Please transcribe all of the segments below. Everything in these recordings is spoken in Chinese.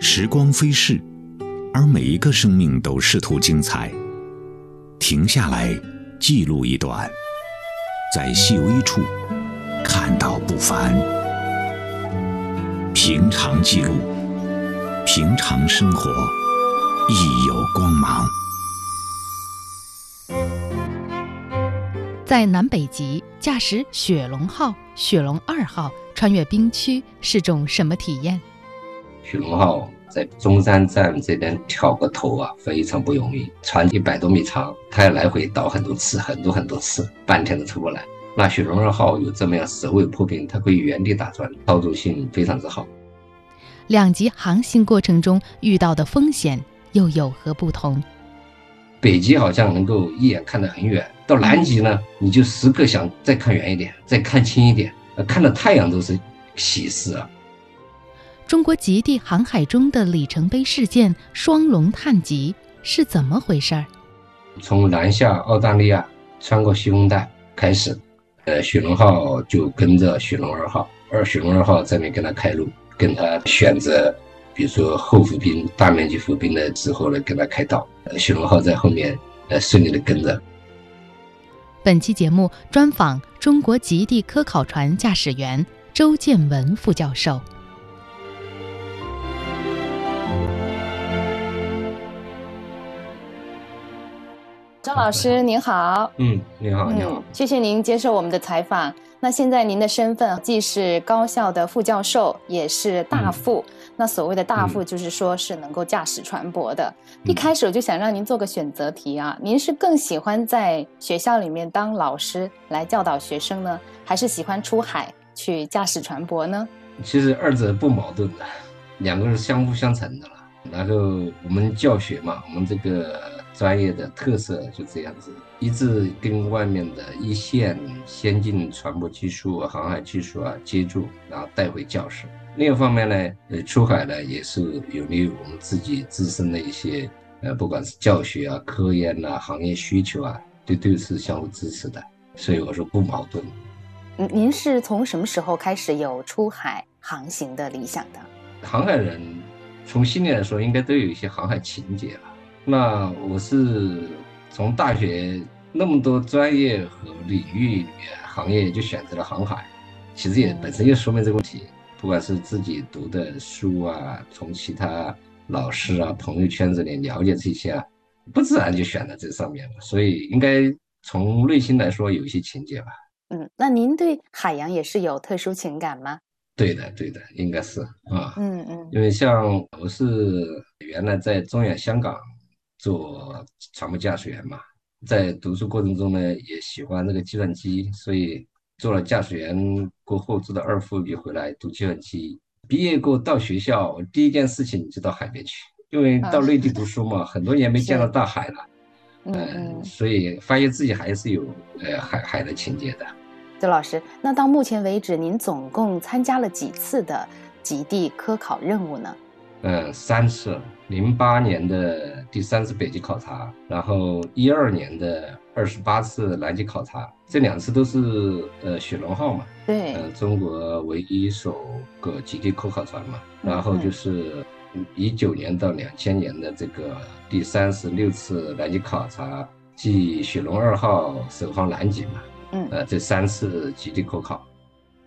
时光飞逝，而每一个生命都试图精彩。停下来，记录一段，在细微处看到不凡。平常记录，平常生活，亦有光芒。在南北极驾驶雪龙号、雪龙二号穿越冰区是种什么体验？雪龙号在中山站这边挑个头啊，非常不容易，船一百多米长，它要来回倒很多次，很多很多次，半天都出不来。那雪龙二号有这么样首尾破冰，它可以原地打转，操作性非常之好。两极航行过程中遇到的风险又有何不同？北极好像能够一眼看得很远，到南极呢，你就时刻想再看远一点，再看清一点，呃，看到太阳都是喜事啊。中国极地航海中的里程碑事件——双龙探极是怎么回事儿？从南下澳大利亚，穿过西风带开始，呃，雪龙号就跟着雪龙二号，而雪龙二号在面跟他开路，跟他选择。比如说后伏兵大面积伏兵的时候呢，跟他开道，雪龙号在后面呃顺利的跟着。本期节目专访中国极地科考船驾驶员周建文副教授。张老师您好，嗯，您好，您好，谢谢您接受我们的采访。那现在您的身份既是高校的副教授，也是大副。那所谓的大副，就是说是能够驾驶船舶的。一开始我就想让您做个选择题啊，您是更喜欢在学校里面当老师来教导学生呢，还是喜欢出海去驾驶船舶呢？其实二者不矛盾的，两个是相辅相成的了。然后我们教学嘛，我们这个专业的特色就这样子，一直跟外面的一线先进传播技术、航海技术啊接触，然后带回教室。另一方面呢，呃，出海呢也是有利于我们自己自身的一些，呃，不管是教学啊、科研呐、行业需求啊，都都是相互支持的。所以我说不矛盾。嗯，您是从什么时候开始有出海航行的理想的？航海人。从心里来说，应该都有一些航海情节了。那我是从大学那么多专业和领域、行业，就选择了航海。其实也本身就说明这个问题，不管是自己读的书啊，从其他老师啊、朋友圈子里了解这些啊，不自然就选在这上面了。所以应该从内心来说有一些情节吧。嗯，那您对海洋也是有特殊情感吗？对的，对的，应该是啊，嗯嗯，因为像我是原来在中远香港做船舶驾驶员嘛，在读书过程中呢，也喜欢那个计算机，所以做了驾驶员过后，做到二副笔回来读计算机。毕业过到学校，第一件事情就到海边去，因为到内地读书嘛，很多年没见到大海了，嗯，所以发现自己还是有呃海海的情节的。周老师，那到目前为止，您总共参加了几次的极地科考任务呢？嗯，三次。零八年的第三次北极考察，然后一二年的二十八次南极考察，这两次都是呃雪龙号嘛。对。嗯，中国唯一首个极地科考船嘛。然后就是一九年到两千年的这个第三十六次南极考察，即雪龙二号首航南极嘛。嗯，呃，这三次极地科考，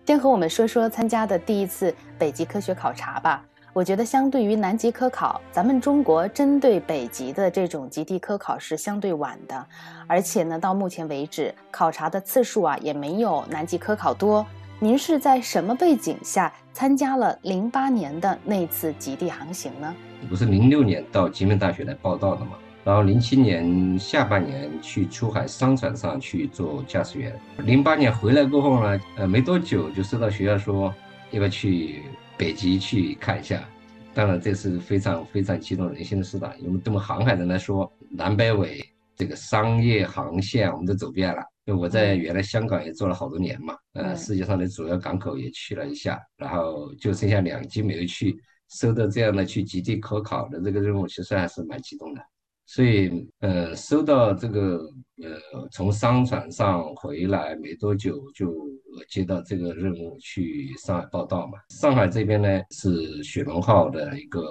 先和我们说说参加的第一次北极科学考察吧。我觉得相对于南极科考，咱们中国针对北极的这种极地科考是相对晚的，而且呢，到目前为止考察的次数啊也没有南极科考多。您是在什么背景下参加了零八年的那次极地航行呢？不是零六年到吉林大学来报道的吗？然后零七年下半年去出海商船上去做驾驶员，零八年回来过后呢，呃，没多久就收到学校说要不要去北极去看一下。当然这是非常非常激动人心的事了，因为对我们航海人来说，南北纬这个商业航线我们都走遍了。因为我在原来香港也做了好多年嘛，呃，世界上的主要港口也去了一下，然后就剩下两极没有去，收到这样的去极地科考的这个任务，其实还是蛮激动的。所以呃，收到这个呃从商船上回来没多久，就接到这个任务去上海报道嘛。上海这边呢是雪龙号的一个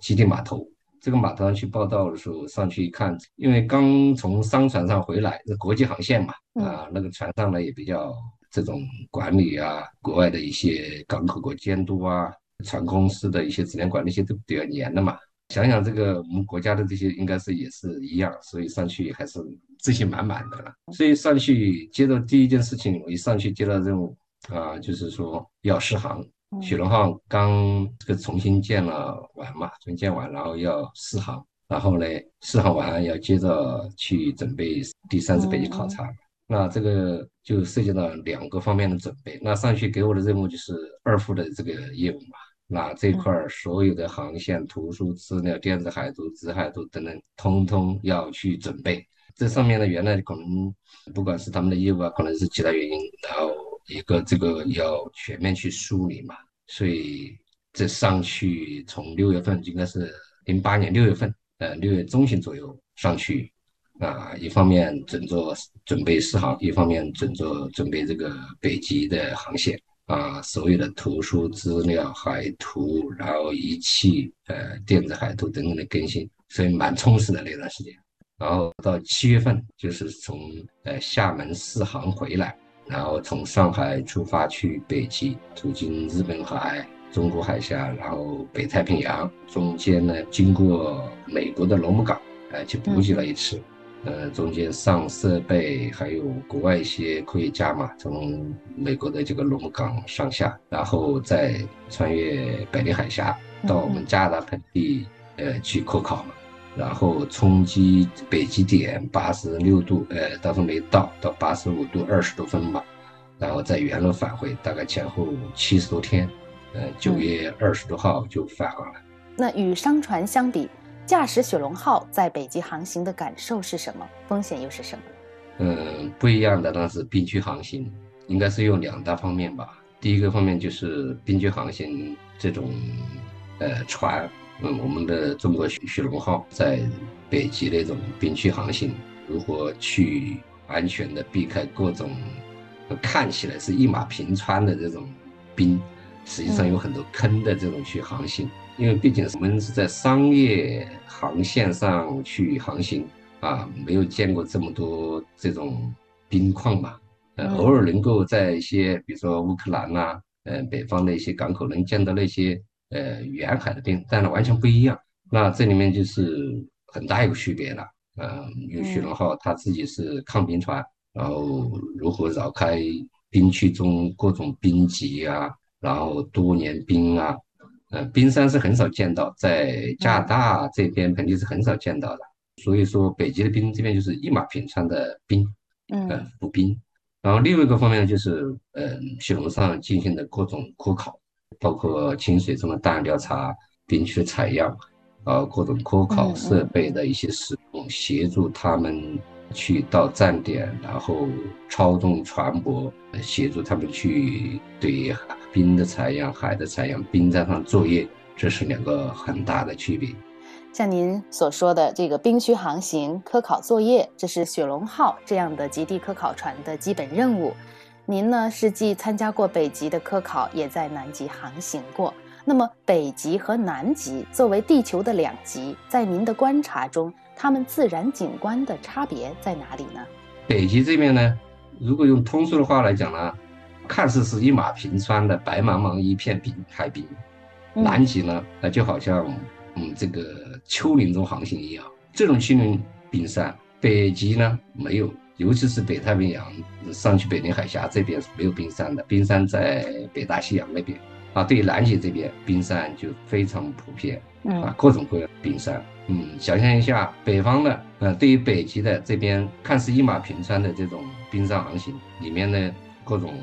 基地码头。这个码头上去报道的时候，上去一看，因为刚从商船上回来，是国际航线嘛，啊，那个船上呢也比较这种管理啊，国外的一些港口国监督啊，船公司的一些质量管理些都比较严的嘛。想想这个我们国家的这些应该是也是一样，所以上去还是自信满满的了。所以上去接到第一件事情，我一上去接到任务啊，就是说要试航。雪龙号刚这个重新建了完嘛，重建完，然后要试航，然后呢试航完要接着去准备第三次北极考察，那这个就涉及到两个方面的准备。那上去给我的任务就是二副的这个业务嘛，那这块儿所有的航线图书资料、电子海图、纸海图等等，通通要去准备。这上面呢，原来可能不管是他们的业务啊，可能是其他原因，然后。一个这个要全面去梳理嘛，所以这上去从六月份应该是零八年六月份，呃六月中旬左右上去，啊一方面准做准备试航，一方面准做准备这个北极的航线啊，所有的图书资料、海图，然后仪器、呃电子海图等等的更新，所以蛮充实的那段时间。然后到七月份就是从呃厦门试航回来。然后从上海出发去北极，途经日本海、中国海峡，然后北太平洋，中间呢经过美国的罗姆港，呃，去补给了一次。呃，中间上设备，还有国外一些科学家嘛，从美国的这个罗姆港上下，然后再穿越百里海峡到我们加拿大盆地，呃，去科考嘛。然后冲击北极点八十六度，呃，当时没到，到八十五度二十多分吧，然后再原路返回，大概前后七十多天，呃，九月二十多号就返航了。那与商船相比，驾驶雪龙号在北极航行的感受是什么？风险又是什么？嗯，不一样的那是冰区航行，应该是有两大方面吧。第一个方面就是冰区航行这种，呃，船。嗯，我们的中国雪雪龙号在北极那种冰区航行，如何去安全的避开各种看起来是一马平川的这种冰，实际上有很多坑的这种去航行。因为毕竟我们是在商业航线上去航行啊，没有见过这么多这种冰况嘛。呃，偶尔能够在一些比如说乌克兰呐，呃，北方的一些港口能见到那些。呃，远海的冰，但是完全不一样。那这里面就是很大一个区别了。嗯，因为雪龙号它自己是抗冰船，然后如何绕开冰区中各种冰级啊，然后多年冰啊，呃，冰山是很少见到，在加拿大这边盆地是很少见到的。所以说，北极的冰这边就是一马平川的冰，嗯，浮冰。然后另外一个方面就是，嗯，雪龙上进行的各种科考。包括清水中的档案调查、冰区的采样，啊，各种科考设备的一些使用，协助他们去到站点，然后操纵船舶，协助他们去对冰的采样、海的采样、冰站上作业，这是两个很大的区别。像您所说的这个冰区航行、科考作业，这是雪龙号这样的极地科考船的基本任务。您呢是既参加过北极的科考，也在南极航行过。那么，北极和南极作为地球的两极，在您的观察中，它们自然景观的差别在哪里呢？北极这边呢，如果用通俗的话来讲呢，看似是一马平川的白茫茫一片冰海冰；南极呢，那就好像嗯这个丘陵中航行一样，这种丘陵冰山。北极呢没有。尤其是北太平洋上去，北临海峡这边是没有冰山的，冰山在北大西洋那边啊。对于南极这边，冰山就非常普遍，啊，各种各样冰山。嗯，想象一下，北方的，呃，对于北极的这边，看似一马平川的这种冰山航行，里面的各种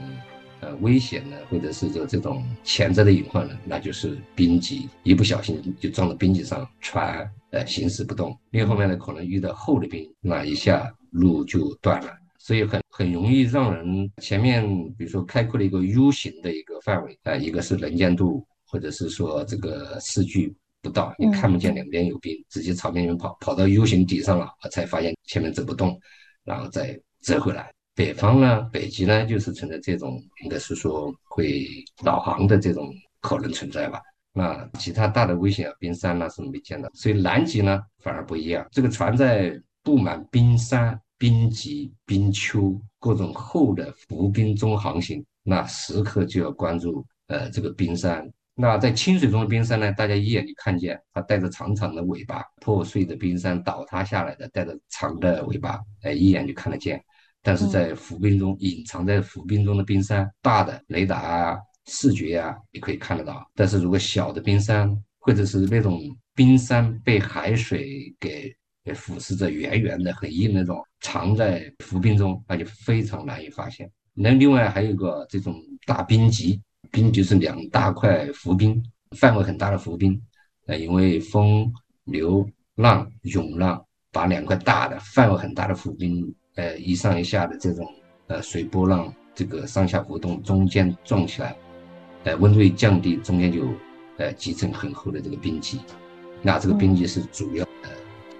呃危险呢，或者是说这种潜在的隐患呢，那就是冰脊，一不小心就撞到冰脊上，船呃行驶不动。另一方面呢，可能遇到厚的冰，那一下。路就断了，所以很很容易让人前面比如说开阔了一个 U 型的一个范围啊，一个是能见度或者是说这个视距不到，你看不见两边有冰，直接朝边边跑，跑到 U 型底上了，才发现前面走不动，然后再折回来。北方呢，北极呢，就是存在这种，应该是说会导航的这种可能存在吧。那其他大的危险啊，冰山那是没见到，所以南极呢反而不一样。这个船在布满冰山、冰脊、冰丘各种厚的浮冰中航行，那时刻就要关注呃这个冰山。那在清水中的冰山呢，大家一眼就看见它带着长长的尾巴，破碎的冰山倒塌下来的带着长的尾巴，哎，一眼就看得见。但是在浮冰中隐藏在浮冰中的冰山，大的雷达啊。视觉啊，也可以看得到。但是如果小的冰山，或者是那种冰山被海水给给腐蚀着，圆圆的、很硬那种，藏在浮冰中，那就非常难以发现。那另外还有一个这种大冰脊，冰就是两大块浮冰，范围很大的浮冰。呃，因为风流浪涌浪，把两块大的、范围很大的浮冰，呃，一上一下的这种呃水波浪，这个上下浮动，中间撞起来。呃，温度一降低，中间就呃积成很厚的这个冰积，那这个冰积是主要呃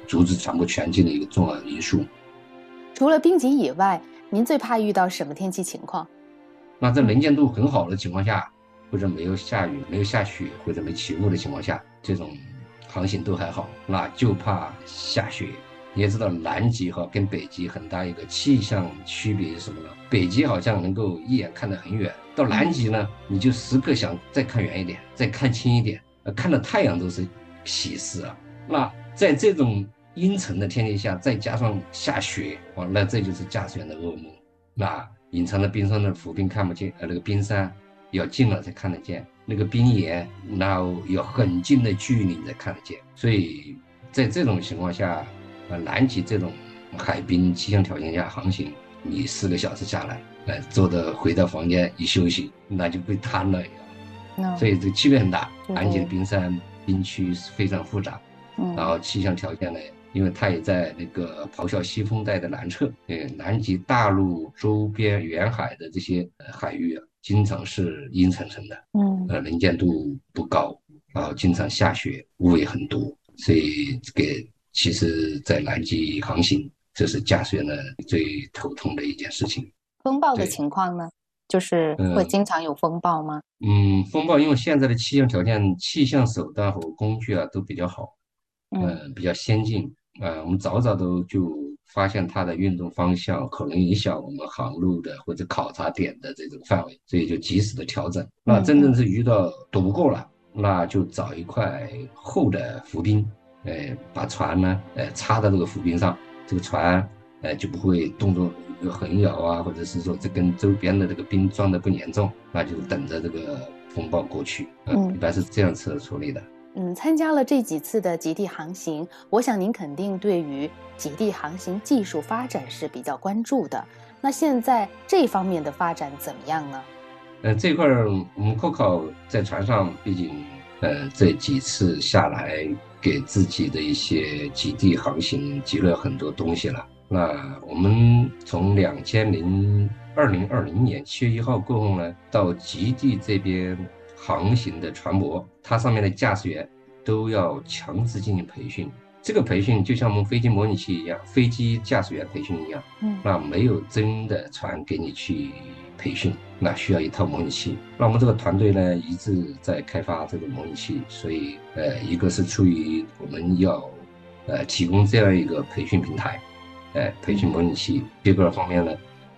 阻止船舶前进的一个重要因素。除了冰积以外，您最怕遇到什么天气情况？那在能见度很好的情况下，或者没有下雨、没有下雪或者没起雾的情况下，这种航行都还好。那就怕下雪。你也知道，南极哈跟北极很大一个气象区别是什么呢？北极好像能够一眼看得很远，到南极呢，你就时刻想再看远一点，再看清一点，呃，看到太阳都是喜事啊。那在这种阴沉的天气下，再加上下雪，哇，那这就是驾驶员的噩梦。那隐藏在冰山的浮冰看不见，呃，那个冰山要近了才看得见，那个冰岩那要很近的距离才看得见。所以在这种情况下。呃，南极这种海冰气象条件下航行，你四个小时下来，呃，坐的回到房间一休息，那就被瘫了。所以这区别很大。南极的冰山冰区是非常复杂，然后气象条件呢，因为它也在那个咆哮西风带的南侧，呃，南极大陆周边沿海的这些海域啊，经常是阴沉沉的，嗯，呃，能见度不高，然后经常下雪，雾也很多，所以给。其实，在南极航行，这是驾驶员的最头痛的一件事情。风暴的情况呢，就是会经常有风暴吗？嗯，风暴，因为现在的气象条件、气象手段和工具啊都比较好，嗯，比较先进啊。我们早早都就发现它的运动方向可能影响我们航路的或者考察点的这种范围，所以就及时的调整。那真正是遇到躲不过了，那就找一块厚的浮冰。呃，把船呢，呃，插到这个浮冰上，这个船，呃，就不会动作有横摇啊，或者是说这跟周边的这个冰撞的不严重，那就等着这个风暴过去。嗯，一般是这样子处理的。嗯，参加了这几次的极地航行，我想您肯定对于极地航行技术发展是比较关注的。那现在这方面的发展怎么样呢？呃，这块儿我们科考在船上，毕竟，呃，这几次下来。给自己的一些极地航行积累了很多东西了。那我们从两千零二零二零年七月一号过后呢，到极地这边航行的船舶，它上面的驾驶员都要强制进行培训。这个培训就像我们飞机模拟器一样，飞机驾驶员培训一样。嗯，那没有真的船给你去。培训那需要一套模拟器，那我们这个团队呢一直在开发这个模拟器，所以呃，一个是出于我们要呃提供这样一个培训平台，呃，培训模拟器，第二个方面呢，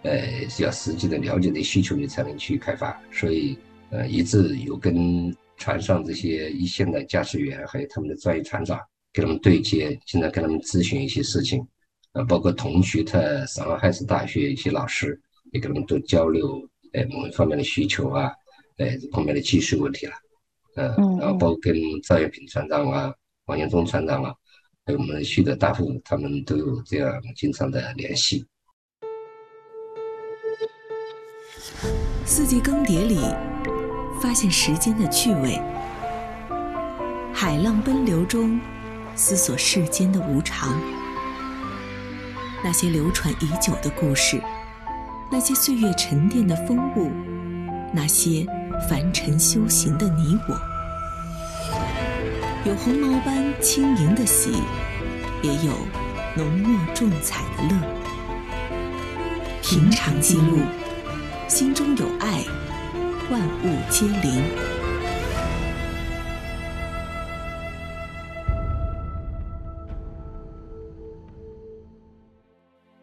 呃，是要实际的了解的需求，你才能去开发，所以呃，一直有跟船上这些一线的驾驶员还有他们的专业船长跟他们对接，经常跟他们咨询一些事情，呃，包括同区的上海市大学一些老师。也跟他们多交流，呃，某一方面的需求啊，呃，这方面的技术问题了，嗯，然后包括跟赵艳平船长啊、王延忠船长啊，还有我们徐德大副，他们都有这样经常的联系。四季更迭里，发现时间的趣味；海浪奔流中，思索世间的无常。那些流传已久的故事。那些岁月沉淀的风物，那些凡尘修行的你我，有红毛般轻盈的喜，也有浓墨重彩的乐。平常记录，心中有爱，万物皆灵。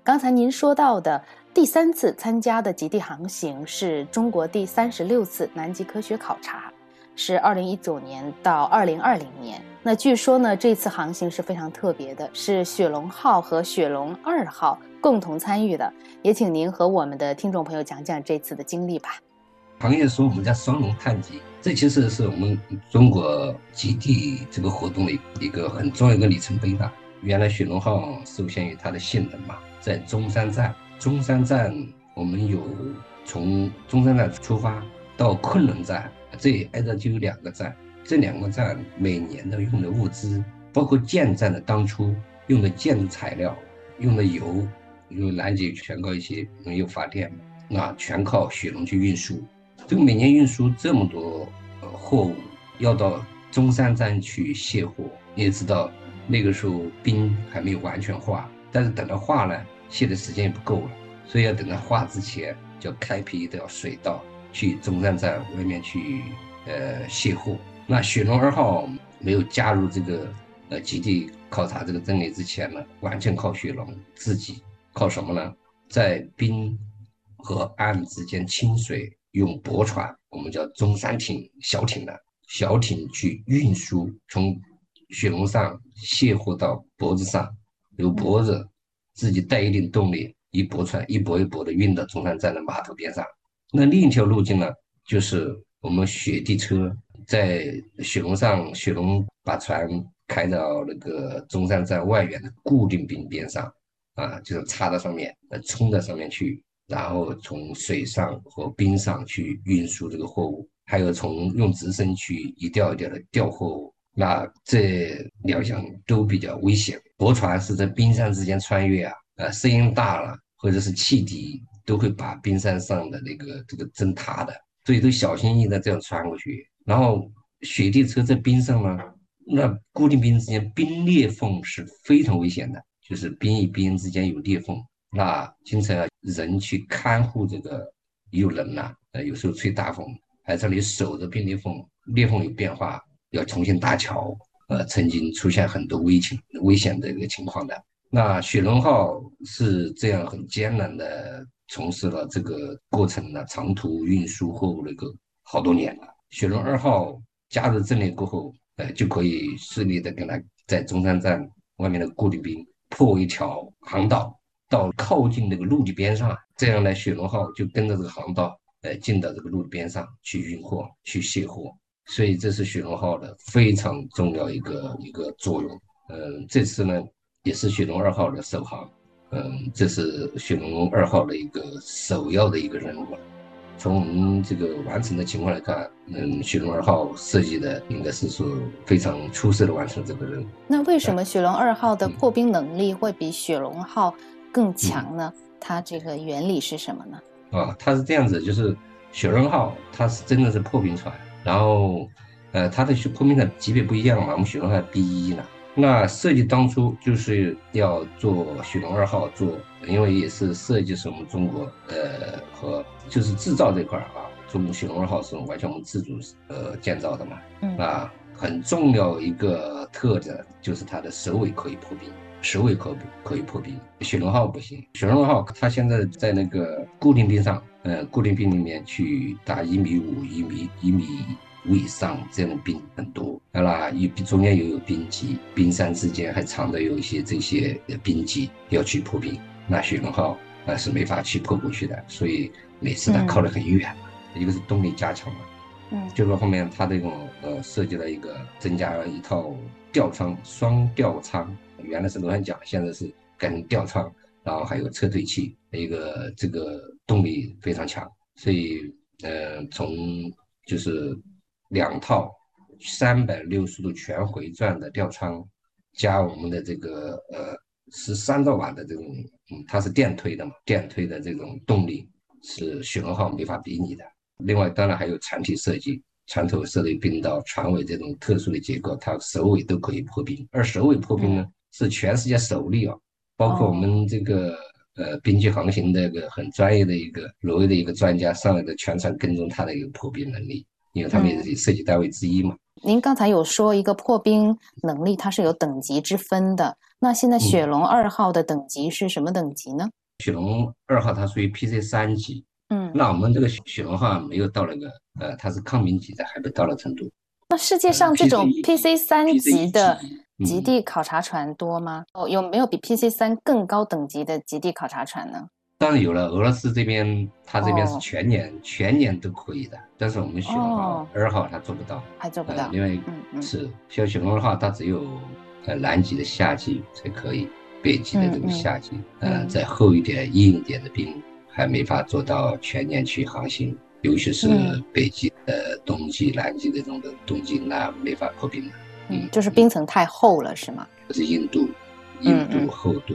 刚才您说到的第三次参加的极地航行，是中国第三十六次南极科学考察，是二零一九年到二零二零年。那据说呢，这次航行是非常特别的，是雪龙号和雪龙二号共同参与的。也请您和我们的听众朋友讲讲这次的经历吧。行业说我们叫双龙探极，这其实是我们中国极地这个活动的一个很重要一个里程碑吧。原来雪龙号受限于它的性能嘛。在中山站，中山站我们有从中山站出发到昆仑站，这挨着就有两个站。这两个站每年的用的物资，包括建站的当初用的建筑材料、用的油，因为南极全靠一些没有发电，那全靠雪龙去运输。这个每年运输这么多呃货物，要到中山站去卸货。你也知道，那个时候冰还没有完全化。但是等到化了，卸的时间也不够了，所以要等到化之前，就要开辟一条水道去中山站外面去呃卸货。那雪龙二号没有加入这个呃极地考察这个阵列之前呢，完全靠雪龙自己，靠什么呢？在冰和岸之间清水，用驳船，我们叫中山艇小艇的小艇去运输，从雪龙上卸货到脖子上。由脖子，自己带一定动力，一驳船一驳一驳的运到中山站的码头边上。那另一条路径呢，就是我们雪地车在雪龙上，雪龙把船开到那个中山站外缘的固定冰边上，啊，就是插到上面，呃，冲到上面去，然后从水上和冰上去运输这个货物，还有从用直升机一吊一吊的吊货物。那这两项都比较危险。驳船是在冰山之间穿越啊，呃，声音大了或者是汽笛都会把冰山上的那个这个震塌的，所以都小心翼翼的这样穿过去。然后雪地车在冰上呢，那固定冰之间冰裂缝是非常危险的，就是冰与冰之间有裂缝，那经常要人去看护这个，有人呐，呃，有时候吹大风，还在那里守着冰裂缝，裂缝有变化。要重新搭桥，呃，曾经出现很多危情、危险的一个情况的。那雪龙号是这样很艰难的从事了这个过程呢，长途运输货物那个好多年了。雪龙二号加入阵列过后，呃，就可以顺利的跟它在中山站外面的固定兵破一条航道，到靠近那个陆地边上，这样呢，雪龙号就跟着这个航道，呃，进到这个陆地边上去运货、去卸货。所以这是雪龙号的非常重要一个一个作用。嗯，这次呢也是雪龙二号的首航。嗯，这是雪龙二号的一个首要的一个任务。从我们这个完成的情况来看，嗯，雪龙二号设计的应该是说非常出色的完成这个任务。那为什么雪龙二号的破冰能力会比雪龙号更强呢？它这个原理是什么呢？啊，它是这样子，就是雪龙号它是真的是破冰船。然后，呃，它的破冰的级别不一样嘛，我们雪龙还 B 一呢。那设计当初就是要做雪龙二号做，因为也是设计是我们中国，呃，和就是制造这块儿啊，中国雪龙二号是完全我们自主呃建造的嘛。嗯。啊，很重要一个特点就是它的首尾可以破冰，首尾可可以破冰。雪龙号不行，雪龙号它现在在那个固定冰上。呃，固定冰里面去打一米五、一米一米五以上这样的冰很多，当然有中间又有冰脊，冰山之间还藏着有一些这些冰脊要去破冰，那雪龙号那是没法去破过去的，所以每次它靠得很远，一个是动力加强嘛，嗯，就说后面它这种呃设计了一个增加了一套吊舱双吊舱，原来是螺旋桨，现在是改成吊舱，然后还有侧推器，一个这个。动力非常强，所以，呃，从就是两套三百六十度全回转的吊舱，加我们的这个呃十三兆瓦的这种，嗯，它是电推的嘛，电推的这种动力是雪龙号没法比拟的。另外，当然还有船体设计，船头设立冰刀，船尾这种特殊的结构，它首尾都可以破冰。而首尾破冰呢，是全世界首例啊！包括我们这个呃冰区航行的一个很专业的一个挪威的一个专家上来的全程跟踪他的一个破冰能力，因为他们也是设计单位之一嘛。您刚才有说一个破冰能力，它是有等级之分的。那现在雪龙二号的等级是什么等级呢？雪龙二号它属于 PC 三级，嗯，那我们这个雪龙号没有到那个，呃，它是抗冰级的，还没到了程度。那世界上这种 PC 三级的极地考察船多吗？哦，有没有比 PC 三更高等级的极地考察船呢？当然有了，俄罗斯这边，它这边是全年全年都可以的，但是我们雪龙号二号它做不到，还做不到，因为是像雪龙二号它只有呃南极的夏季才可以，北极的这个夏季，呃，再厚一点硬一点的冰还没法做到全年去航行，尤其是北极的冬季、南极这种的冬季，那没法破冰了。嗯，就是冰层太厚了，是吗？是硬度、硬度、厚度。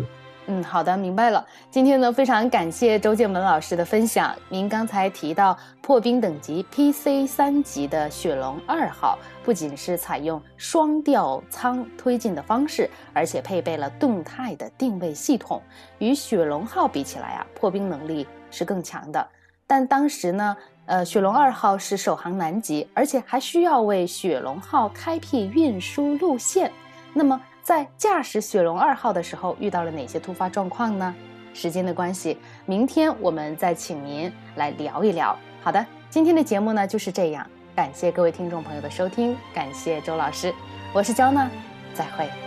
嗯，好的，明白了。今天呢，非常感谢周建文老师的分享。您刚才提到破冰等级 PC 三级的雪龙二号，不仅是采用双吊舱推进的方式，而且配备了动态的定位系统，与雪龙号比起来啊，破冰能力是更强的。但当时呢，呃，雪龙二号是首航南极，而且还需要为雪龙号开辟运输路线。那么，在驾驶雪龙二号的时候，遇到了哪些突发状况呢？时间的关系，明天我们再请您来聊一聊。好的，今天的节目呢就是这样，感谢各位听众朋友的收听，感谢周老师，我是焦娜，再会。